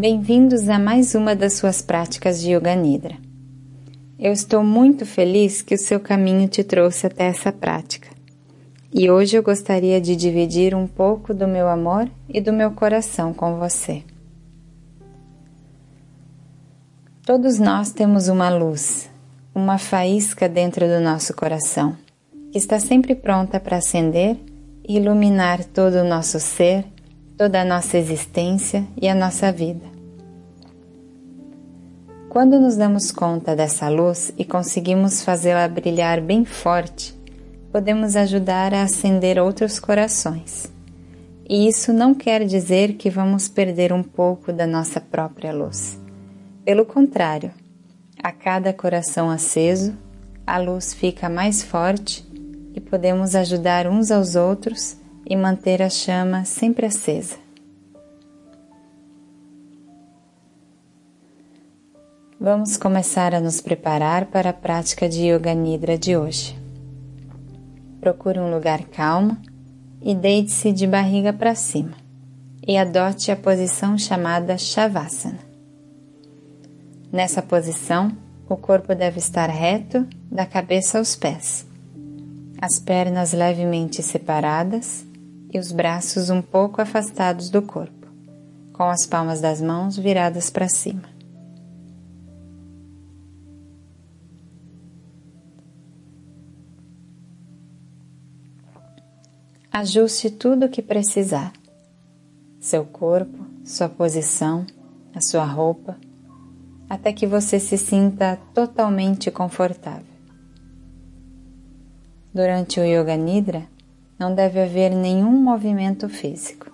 Bem-vindos a mais uma das suas práticas de Yoga Nidra. Eu estou muito feliz que o seu caminho te trouxe até essa prática. E hoje eu gostaria de dividir um pouco do meu amor e do meu coração com você. Todos nós temos uma luz, uma faísca dentro do nosso coração, que está sempre pronta para acender e iluminar todo o nosso ser toda a nossa existência e a nossa vida. Quando nos damos conta dessa luz e conseguimos fazê-la brilhar bem forte, podemos ajudar a acender outros corações. E isso não quer dizer que vamos perder um pouco da nossa própria luz. Pelo contrário, a cada coração aceso, a luz fica mais forte e podemos ajudar uns aos outros e manter a chama sempre acesa. Vamos começar a nos preparar para a prática de Yoga Nidra de hoje. Procure um lugar calmo e deite-se de barriga para cima e adote a posição chamada Shavasana. Nessa posição, o corpo deve estar reto da cabeça aos pés, as pernas levemente separadas e os braços um pouco afastados do corpo, com as palmas das mãos viradas para cima. Ajuste tudo o que precisar: seu corpo, sua posição, a sua roupa, até que você se sinta totalmente confortável. Durante o Yoga Nidra, não deve haver nenhum movimento físico.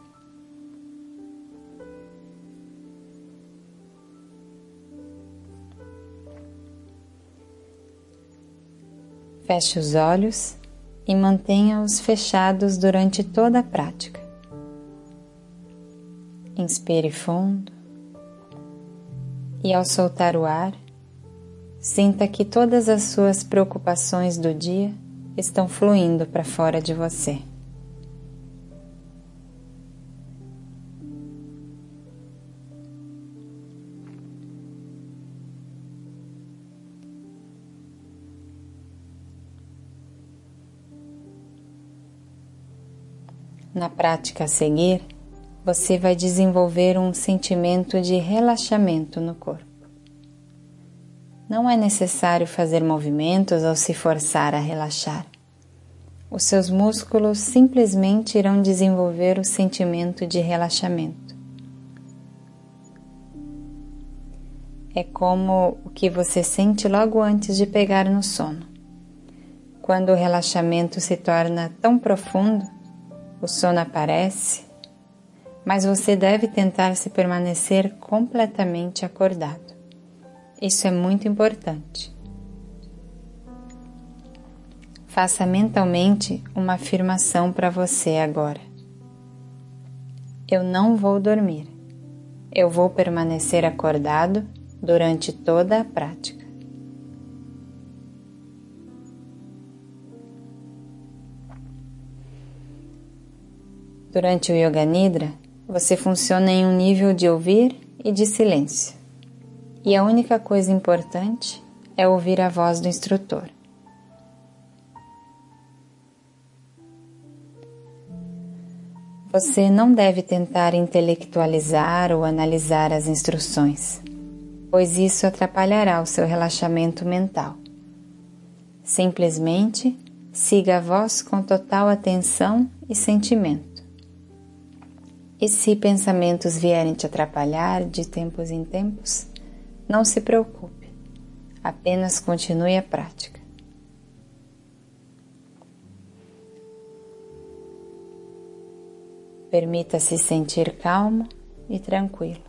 Feche os olhos e mantenha-os fechados durante toda a prática. Inspire fundo e, ao soltar o ar, sinta que todas as suas preocupações do dia estão fluindo para fora de você. Na prática a seguir, você vai desenvolver um sentimento de relaxamento no corpo. Não é necessário fazer movimentos ou se forçar a relaxar. Os seus músculos simplesmente irão desenvolver o sentimento de relaxamento. É como o que você sente logo antes de pegar no sono. Quando o relaxamento se torna tão profundo, o sono aparece, mas você deve tentar se permanecer completamente acordado. Isso é muito importante. Faça mentalmente uma afirmação para você agora. Eu não vou dormir. Eu vou permanecer acordado durante toda a prática. Durante o Yoga Nidra, você funciona em um nível de ouvir e de silêncio e a única coisa importante é ouvir a voz do instrutor. Você não deve tentar intelectualizar ou analisar as instruções, pois isso atrapalhará o seu relaxamento mental. Simplesmente siga a voz com total atenção e sentimento. E se pensamentos vierem te atrapalhar de tempos em tempos, não se preocupe, apenas continue a prática. Permita-se sentir calmo e tranquilo.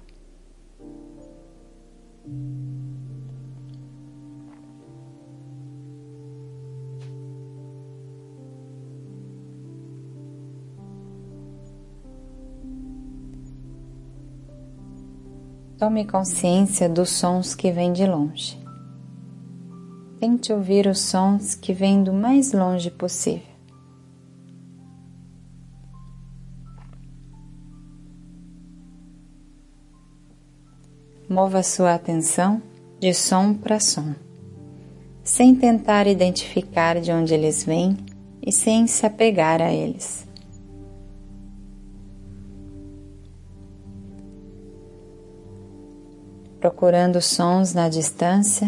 Tome consciência dos sons que vêm de longe. Tente ouvir os sons que vêm do mais longe possível. mova sua atenção de som para som, sem tentar identificar de onde eles vêm e sem se apegar a eles. Procurando sons na distância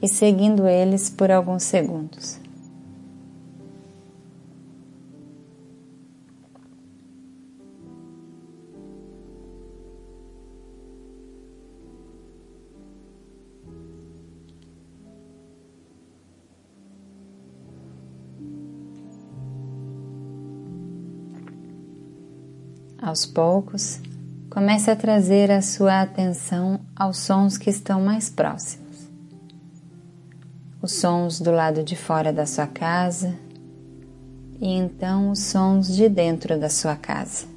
e seguindo eles por alguns segundos. Aos poucos, comece a trazer a sua atenção aos sons que estão mais próximos. Os sons do lado de fora da sua casa e então os sons de dentro da sua casa.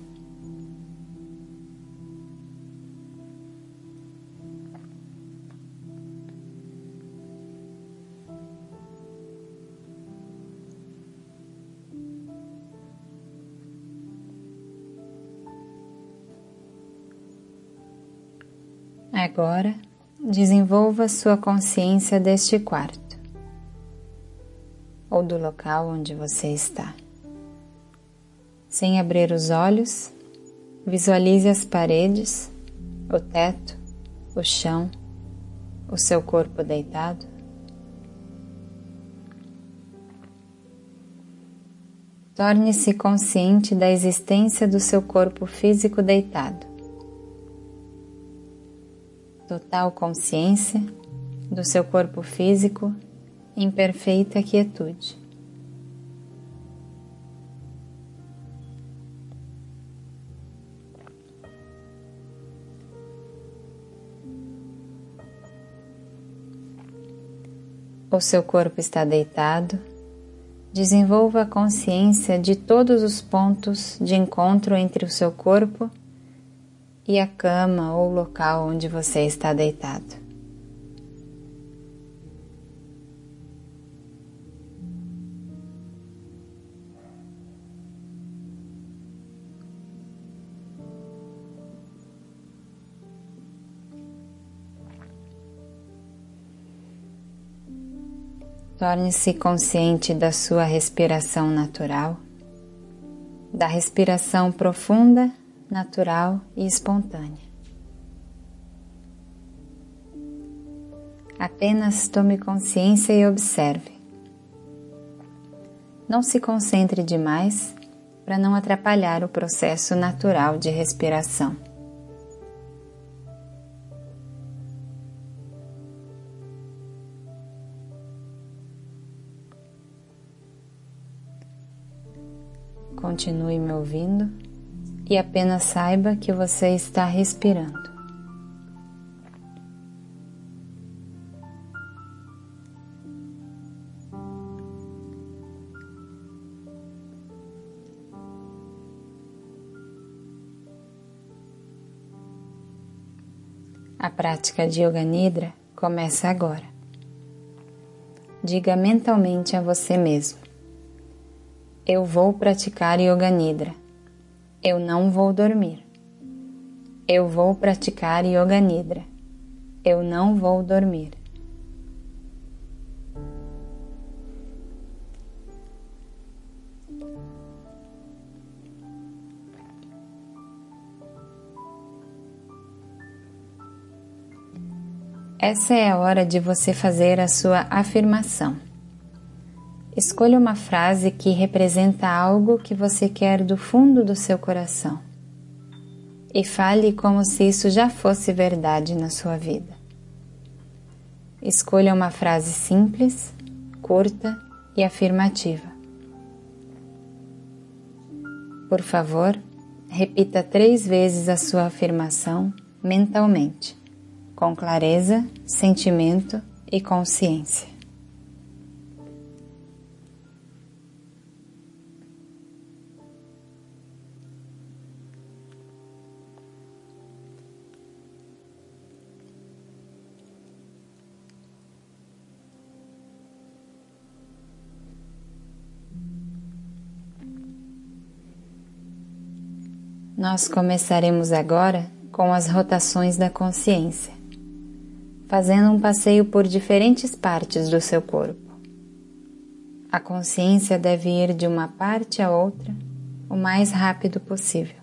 Agora, desenvolva sua consciência deste quarto ou do local onde você está. Sem abrir os olhos, visualize as paredes, o teto, o chão, o seu corpo deitado. Torne-se consciente da existência do seu corpo físico deitado total consciência do seu corpo físico em perfeita quietude. O seu corpo está deitado. Desenvolva a consciência de todos os pontos de encontro entre o seu corpo e a cama ou local onde você está deitado. Torne-se consciente da sua respiração natural, da respiração profunda natural e espontânea. Apenas tome consciência e observe. Não se concentre demais para não atrapalhar o processo natural de respiração. Continue me ouvindo e apenas saiba que você está respirando. A prática de Yoga Nidra começa agora. Diga mentalmente a você mesmo: Eu vou praticar Yoga Nidra eu não vou dormir. Eu vou praticar Yoga Nidra. Eu não vou dormir. Essa é a hora de você fazer a sua afirmação. Escolha uma frase que representa algo que você quer do fundo do seu coração e fale como se isso já fosse verdade na sua vida. Escolha uma frase simples, curta e afirmativa. Por favor, repita três vezes a sua afirmação mentalmente, com clareza, sentimento e consciência. Nós começaremos agora com as rotações da consciência, fazendo um passeio por diferentes partes do seu corpo. A consciência deve ir de uma parte a outra o mais rápido possível.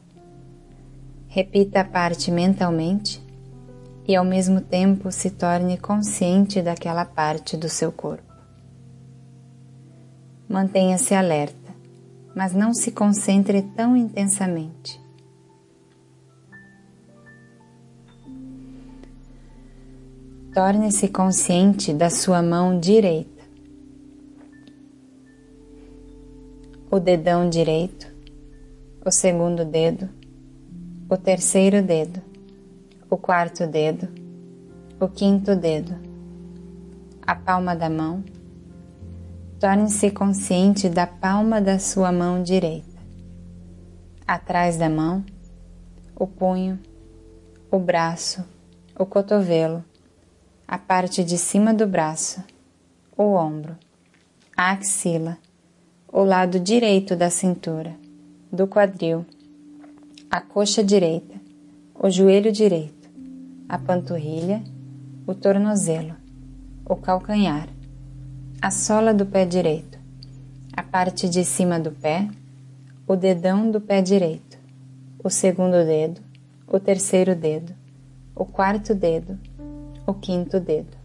Repita a parte mentalmente e ao mesmo tempo se torne consciente daquela parte do seu corpo. Mantenha-se alerta, mas não se concentre tão intensamente. Torne-se consciente da sua mão direita, o dedão direito, o segundo dedo, o terceiro dedo o quarto dedo, o quinto dedo, a palma da mão. Torne-se consciente da palma da sua mão direita, atrás da mão, o punho, o braço, o cotovelo, a parte de cima do braço, o ombro, a axila, o lado direito da cintura, do quadril, a coxa direita, o joelho direito a panturrilha, o tornozelo, o calcanhar, a sola do pé direito, a parte de cima do pé, o dedão do pé direito, o segundo dedo, o terceiro dedo, o quarto dedo, o quinto dedo.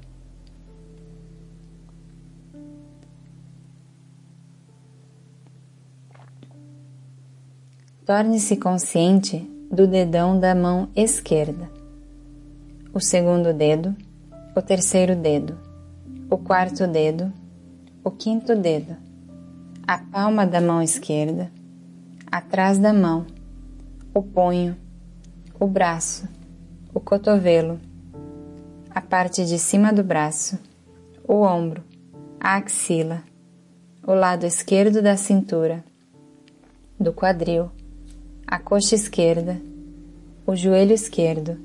Torne-se consciente do dedão da mão esquerda o segundo dedo, o terceiro dedo, o quarto dedo, o quinto dedo, a palma da mão esquerda, atrás da mão, o punho, o braço, o cotovelo, a parte de cima do braço, o ombro, a axila, o lado esquerdo da cintura, do quadril, a coxa esquerda, o joelho esquerdo,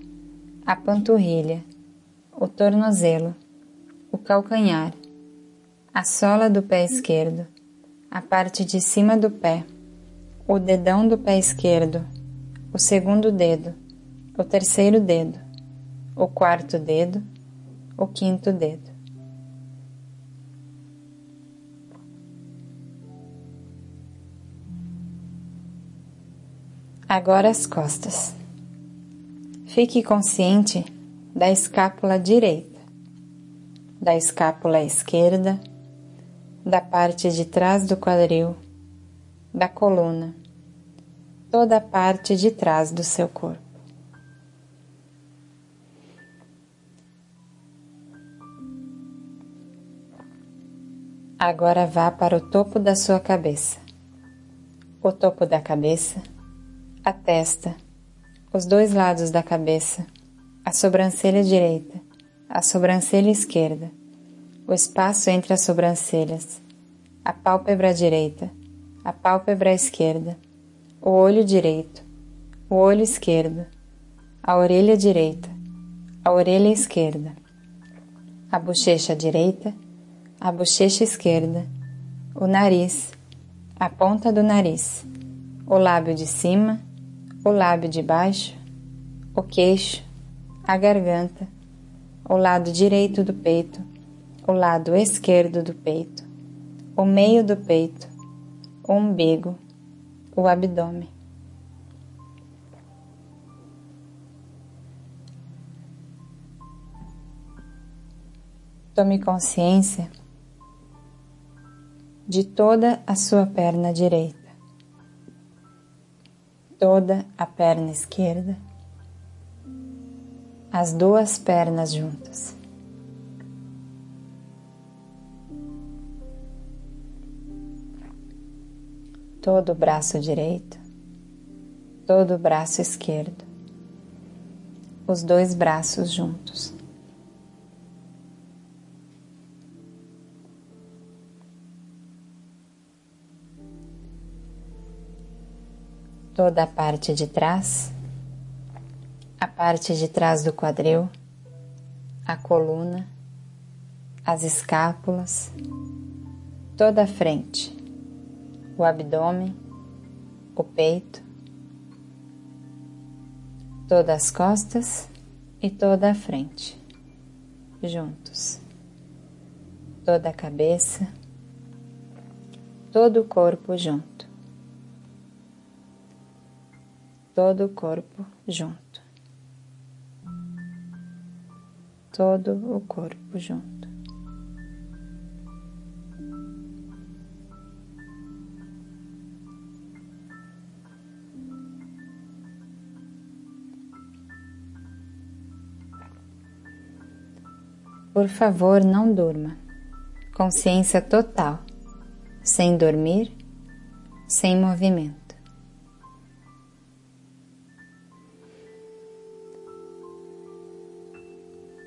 a panturrilha, o tornozelo, o calcanhar, a sola do pé esquerdo, a parte de cima do pé, o dedão do pé esquerdo, o segundo dedo, o terceiro dedo, o quarto dedo, o quinto dedo. Agora as costas. Fique consciente da escápula direita, da escápula esquerda, da parte de trás do quadril, da coluna, toda a parte de trás do seu corpo. Agora vá para o topo da sua cabeça, o topo da cabeça, a testa, os dois lados da cabeça, a sobrancelha direita, a sobrancelha esquerda, o espaço entre as sobrancelhas, a pálpebra direita, a pálpebra esquerda, o olho direito, o olho esquerdo, a orelha direita, a orelha esquerda, a bochecha direita, a bochecha esquerda, o nariz, a ponta do nariz, o lábio de cima o lábio de baixo, o queixo, a garganta, o lado direito do peito, o lado esquerdo do peito, o meio do peito, o umbigo, o abdômen. Tome consciência de toda a sua perna direita toda a perna esquerda, as duas pernas juntas. Todo o braço direito, todo o braço esquerdo, os dois braços juntos. Toda a parte de trás, a parte de trás do quadril, a coluna, as escápulas, toda a frente, o abdômen, o peito, todas as costas e toda a frente, juntos, toda a cabeça, todo o corpo junto, todo o corpo junto, todo o corpo junto. Por favor, não durma. Consciência total, sem dormir, sem movimento.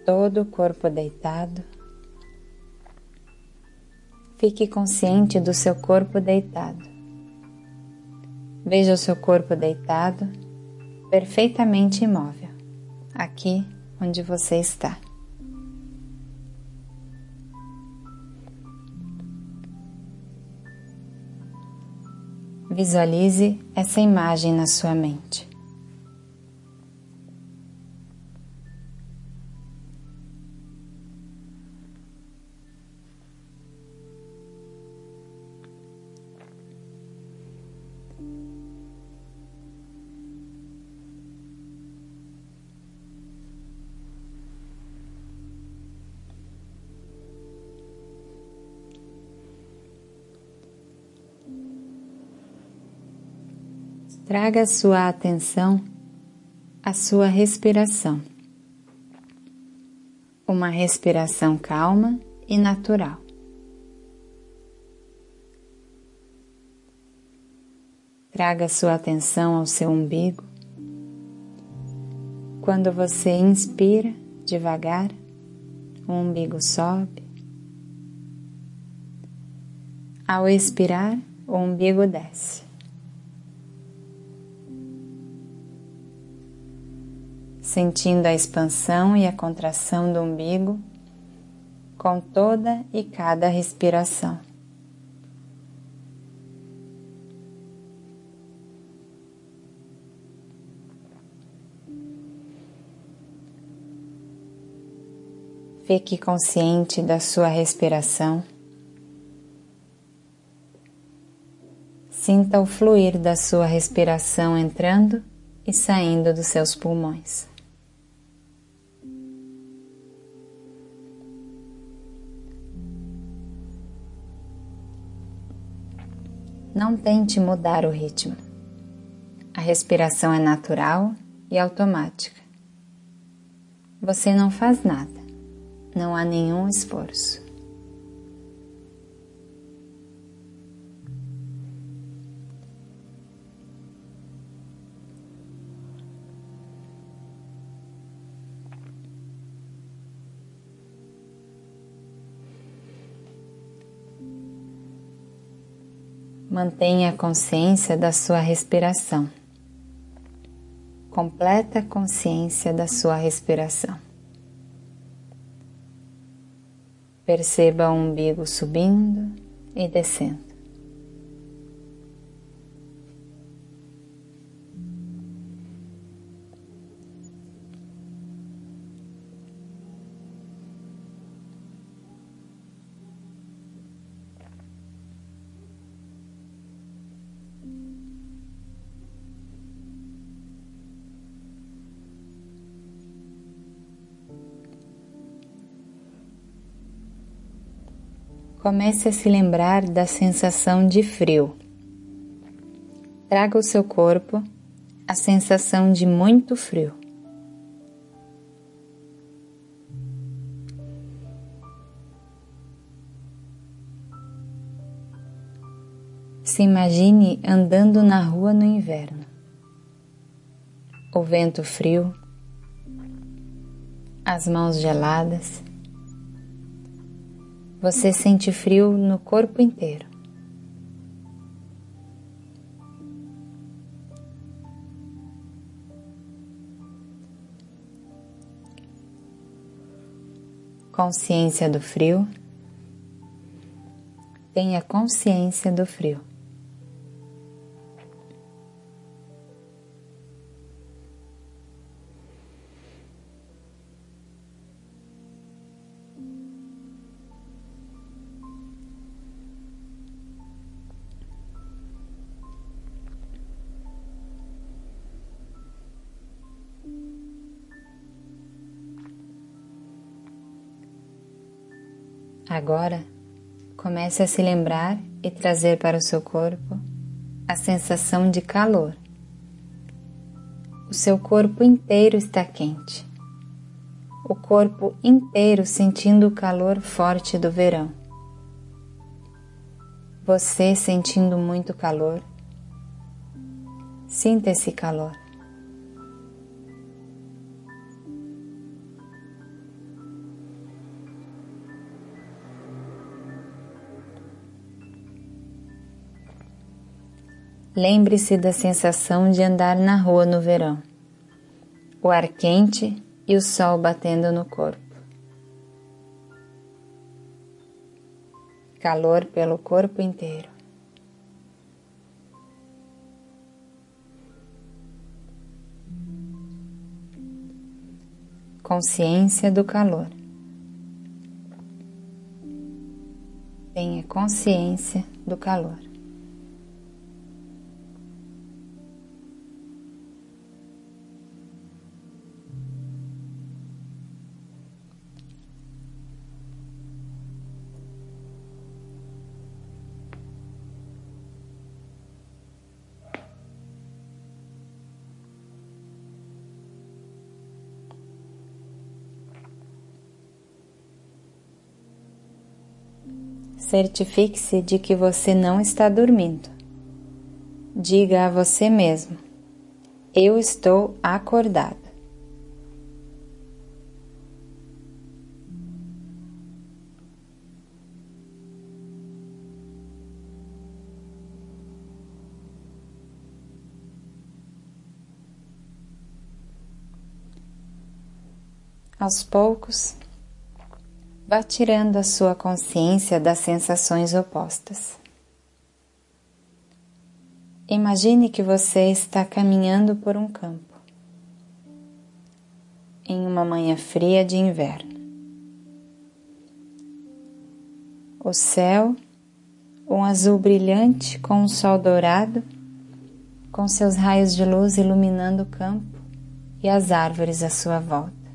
Todo o corpo deitado. Fique consciente do seu corpo deitado. Veja o seu corpo deitado, perfeitamente imóvel, aqui onde você está. Visualize essa imagem na sua mente. Traga sua atenção à sua respiração. Uma respiração calma e natural. Traga sua atenção ao seu umbigo. Quando você inspira devagar, o umbigo sobe. Ao expirar, o umbigo desce. Sentindo a expansão e a contração do umbigo com toda e cada respiração. Fique consciente da sua respiração. Sinta o fluir da sua respiração entrando e saindo dos seus pulmões. Não tente mudar o ritmo. A respiração é natural e automática. Você não faz nada, não há nenhum esforço. Mantenha a consciência da sua respiração. Completa consciência da sua respiração. Perceba o umbigo subindo e descendo. Comece a se lembrar da sensação de frio. Traga ao seu corpo a sensação de muito frio. Se imagine andando na rua no inverno. O vento frio, as mãos geladas você sente frio no corpo inteiro. Consciência do frio. Tenha consciência do frio. Agora, comece a se lembrar e trazer para o seu corpo a sensação de calor. O seu corpo inteiro está quente. O corpo inteiro sentindo o calor forte do verão. Você sentindo muito calor. Sinta esse calor. Lembre-se da sensação de andar na rua no verão, o ar quente e o sol batendo no corpo. Calor pelo corpo inteiro. Consciência do calor. Tenha consciência do calor. Certifique-se de que você não está dormindo. Diga a você mesmo: Eu estou acordada. Aos poucos, Vá tirando a sua consciência das sensações opostas. Imagine que você está caminhando por um campo, em uma manhã fria de inverno. O céu, um azul brilhante com um sol dourado, com seus raios de luz iluminando o campo e as árvores à sua volta.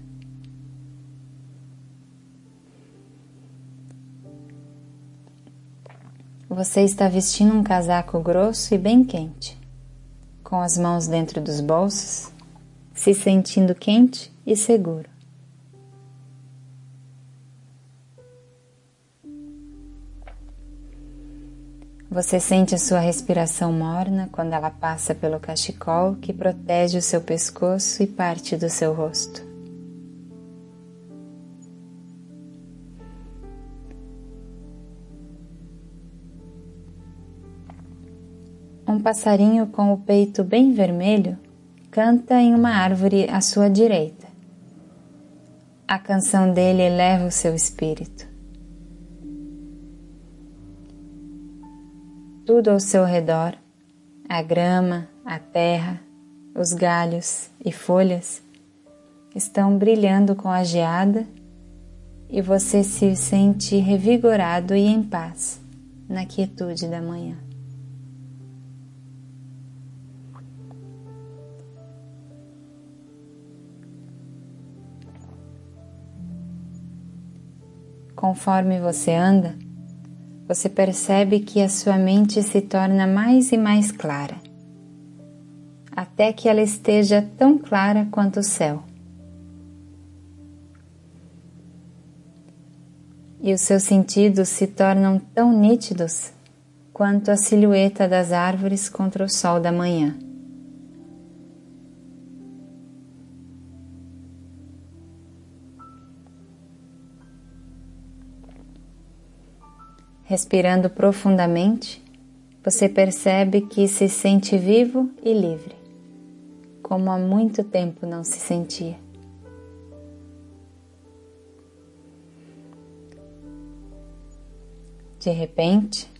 Você está vestindo um casaco grosso e bem quente, com as mãos dentro dos bolsos, se sentindo quente e seguro. Você sente a sua respiração morna quando ela passa pelo cachecol que protege o seu pescoço e parte do seu rosto. Um passarinho com o peito bem vermelho canta em uma árvore à sua direita. A canção dele eleva o seu espírito. Tudo ao seu redor, a grama, a terra, os galhos e folhas, estão brilhando com a geada e você se sente revigorado e em paz na quietude da manhã. Conforme você anda, você percebe que a sua mente se torna mais e mais clara, até que ela esteja tão clara quanto o céu. E os seus sentidos se tornam tão nítidos quanto a silhueta das árvores contra o sol da manhã. Respirando profundamente, você percebe que se sente vivo e livre, como há muito tempo não se sentia. De repente,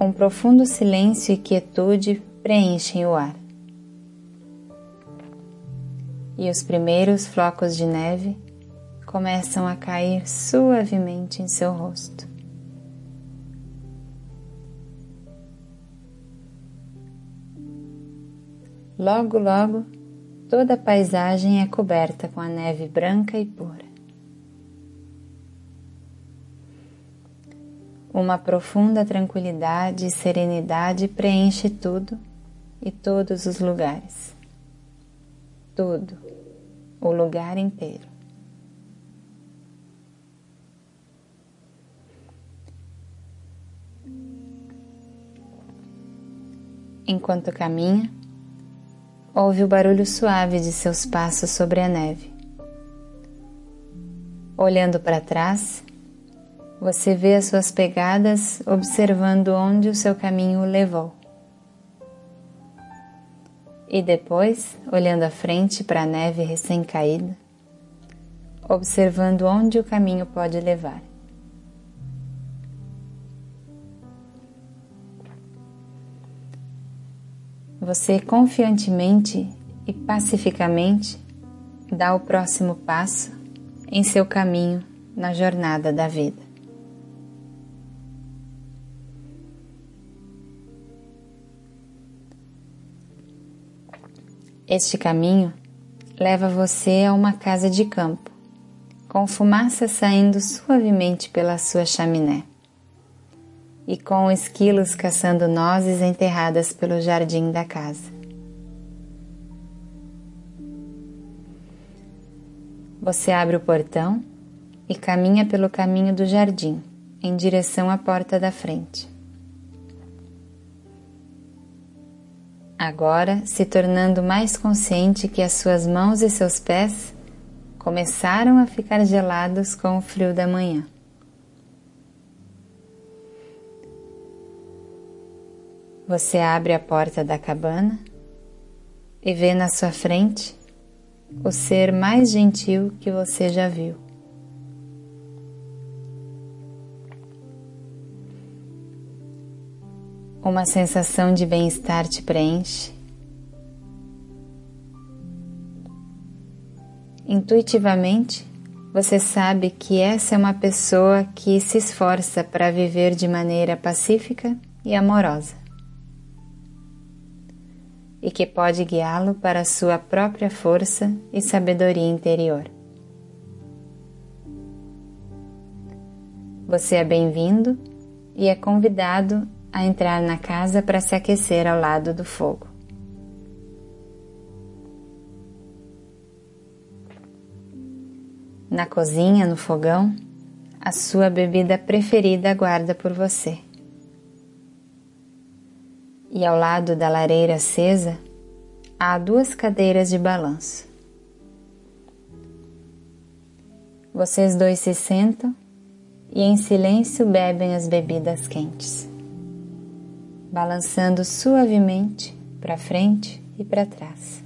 um profundo silêncio e quietude preenchem o ar. E os primeiros flocos de neve começam a cair suavemente em seu rosto. Logo, logo, toda a paisagem é coberta com a neve branca e pura. uma profunda tranquilidade e serenidade preenche tudo e todos os lugares. Tudo, o lugar inteiro. Enquanto caminha, ouve o barulho suave de seus passos sobre a neve. Olhando para trás, você vê as suas pegadas observando onde o seu caminho o levou. E depois, olhando à frente para a neve recém-caída, observando onde o caminho pode levar. Você confiantemente e pacificamente dá o próximo passo em seu caminho na jornada da vida. Este caminho leva você a uma casa de campo, com fumaça saindo suavemente pela sua chaminé e com esquilos caçando nozes enterradas pelo jardim da casa. Você abre o portão e caminha pelo caminho do jardim, em direção à porta da frente. Agora, se tornando mais consciente que as suas mãos e seus pés começaram a ficar gelados com o frio da manhã. Você abre a porta da cabana e vê na sua frente o ser mais gentil que você já viu. Uma sensação de bem-estar te preenche. Intuitivamente, você sabe que essa é uma pessoa que se esforça para viver de maneira pacífica e amorosa e que pode guiá-lo para a sua própria força e sabedoria interior. Você é bem-vindo e é convidado a entrar na casa para se aquecer ao lado do fogo. Na cozinha, no fogão, a sua bebida preferida aguarda por você. E ao lado da lareira acesa há duas cadeiras de balanço. Vocês dois se sentam e em silêncio bebem as bebidas quentes balançando suavemente para frente e para trás.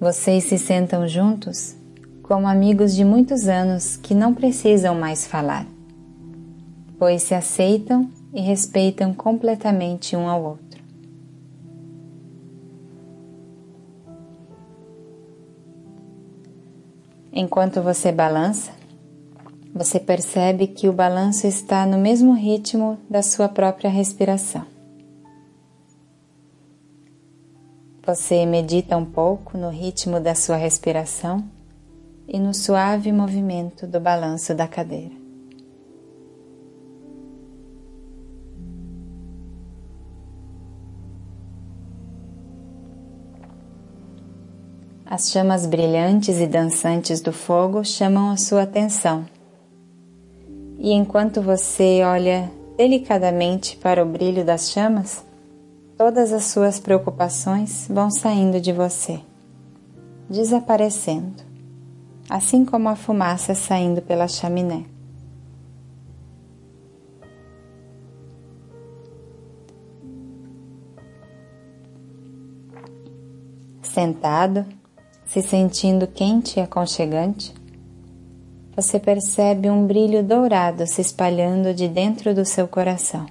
Vocês se sentam juntos como amigos de muitos anos que não precisam mais falar, pois se aceitam e respeitam completamente um ao outro. Enquanto você balança, você percebe que o balanço está no mesmo ritmo da sua própria respiração. Você medita um pouco no ritmo da sua respiração e no suave movimento do balanço da cadeira. As chamas brilhantes e dançantes do fogo chamam a sua atenção e enquanto você olha delicadamente para o brilho das chamas, todas as suas preocupações vão saindo de você, desaparecendo, assim como a fumaça saindo pela chaminé. Sentado, se sentindo quente e aconchegante, você percebe um brilho dourado se espalhando de dentro do seu coração.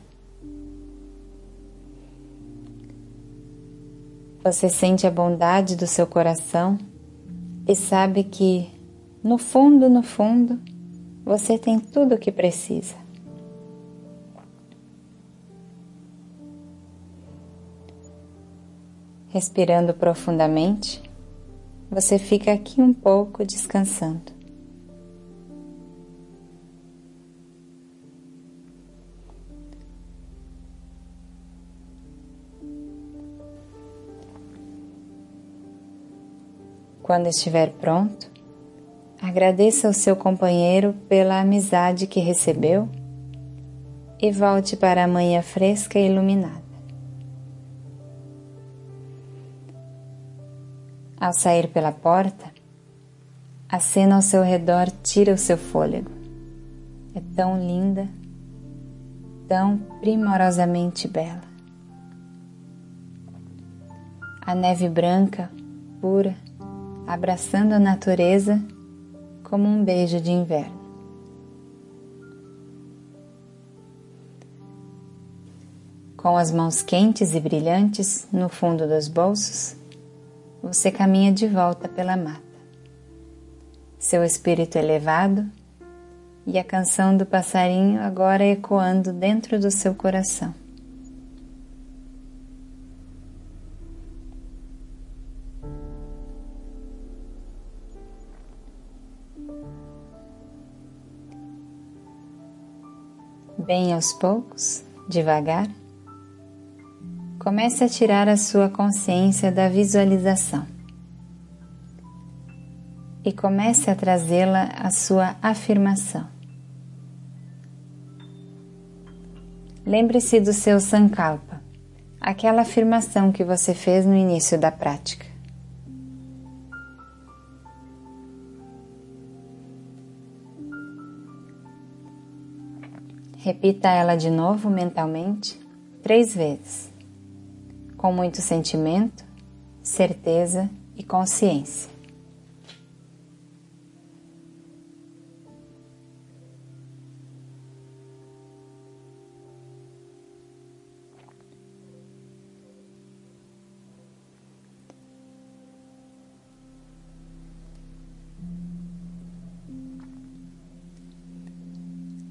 Você sente a bondade do seu coração e sabe que, no fundo, no fundo, você tem tudo o que precisa. Respirando profundamente, você fica aqui um pouco descansando. Quando estiver pronto, agradeça ao seu companheiro pela amizade que recebeu e volte para a manhã fresca e iluminada. Ao sair pela porta, a cena ao seu redor tira o seu fôlego. É tão linda, tão primorosamente bela. A neve branca, pura, abraçando a natureza como um beijo de inverno. Com as mãos quentes e brilhantes no fundo dos bolsos, você caminha de volta pela mata. Seu espírito elevado e a canção do passarinho agora ecoando dentro do seu coração. Bem aos poucos, devagar, Comece a tirar a sua consciência da visualização e comece a trazê-la à sua afirmação. Lembre-se do seu Sankalpa, aquela afirmação que você fez no início da prática. Repita ela de novo mentalmente três vezes com muito sentimento, certeza e consciência.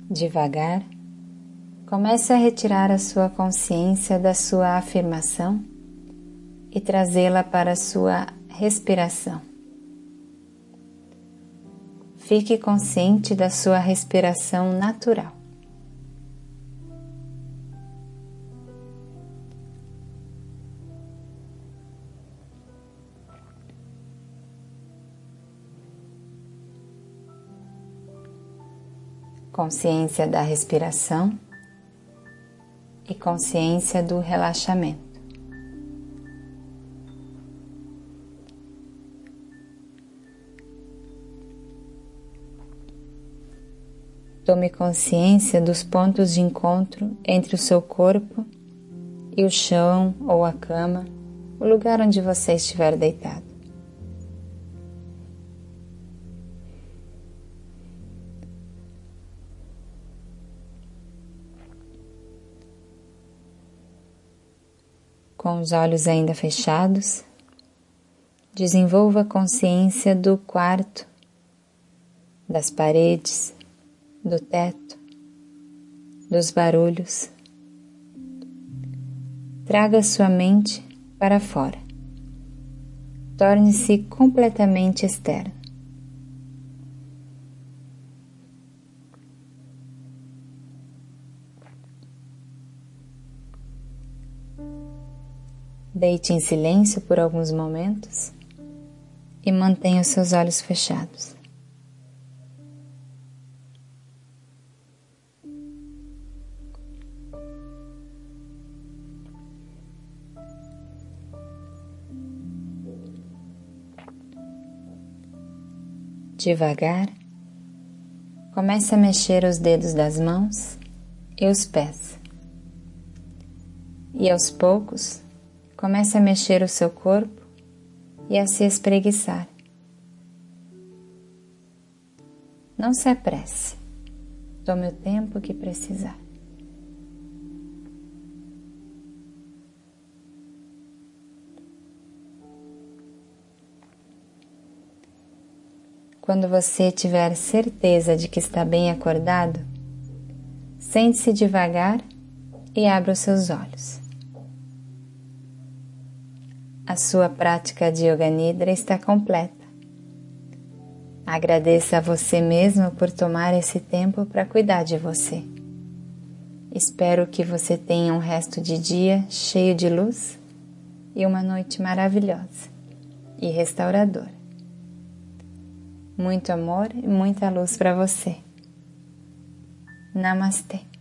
Devagar, Comece a retirar a sua consciência da sua afirmação e trazê-la para a sua respiração. Fique consciente da sua respiração natural. Consciência da respiração e consciência do relaxamento. Tome consciência dos pontos de encontro entre o seu corpo e o chão ou a cama, o lugar onde você estiver deitado. Com os olhos ainda fechados, desenvolva a consciência do quarto, das paredes, do teto, dos barulhos. Traga sua mente para fora. Torne-se completamente externo. Deite em silêncio por alguns momentos e mantenha os seus olhos fechados. Devagar, comece a mexer os dedos das mãos e os pés. E aos poucos, Comece a mexer o seu corpo e a se espreguiçar. Não se apresse. Tome o tempo que precisar. Quando você tiver certeza de que está bem acordado, sente-se devagar e abra os seus olhos. Sua prática de Yoga Nidra está completa. Agradeça a você mesmo por tomar esse tempo para cuidar de você. Espero que você tenha um resto de dia cheio de luz e uma noite maravilhosa e restauradora. Muito amor e muita luz para você. Namastê.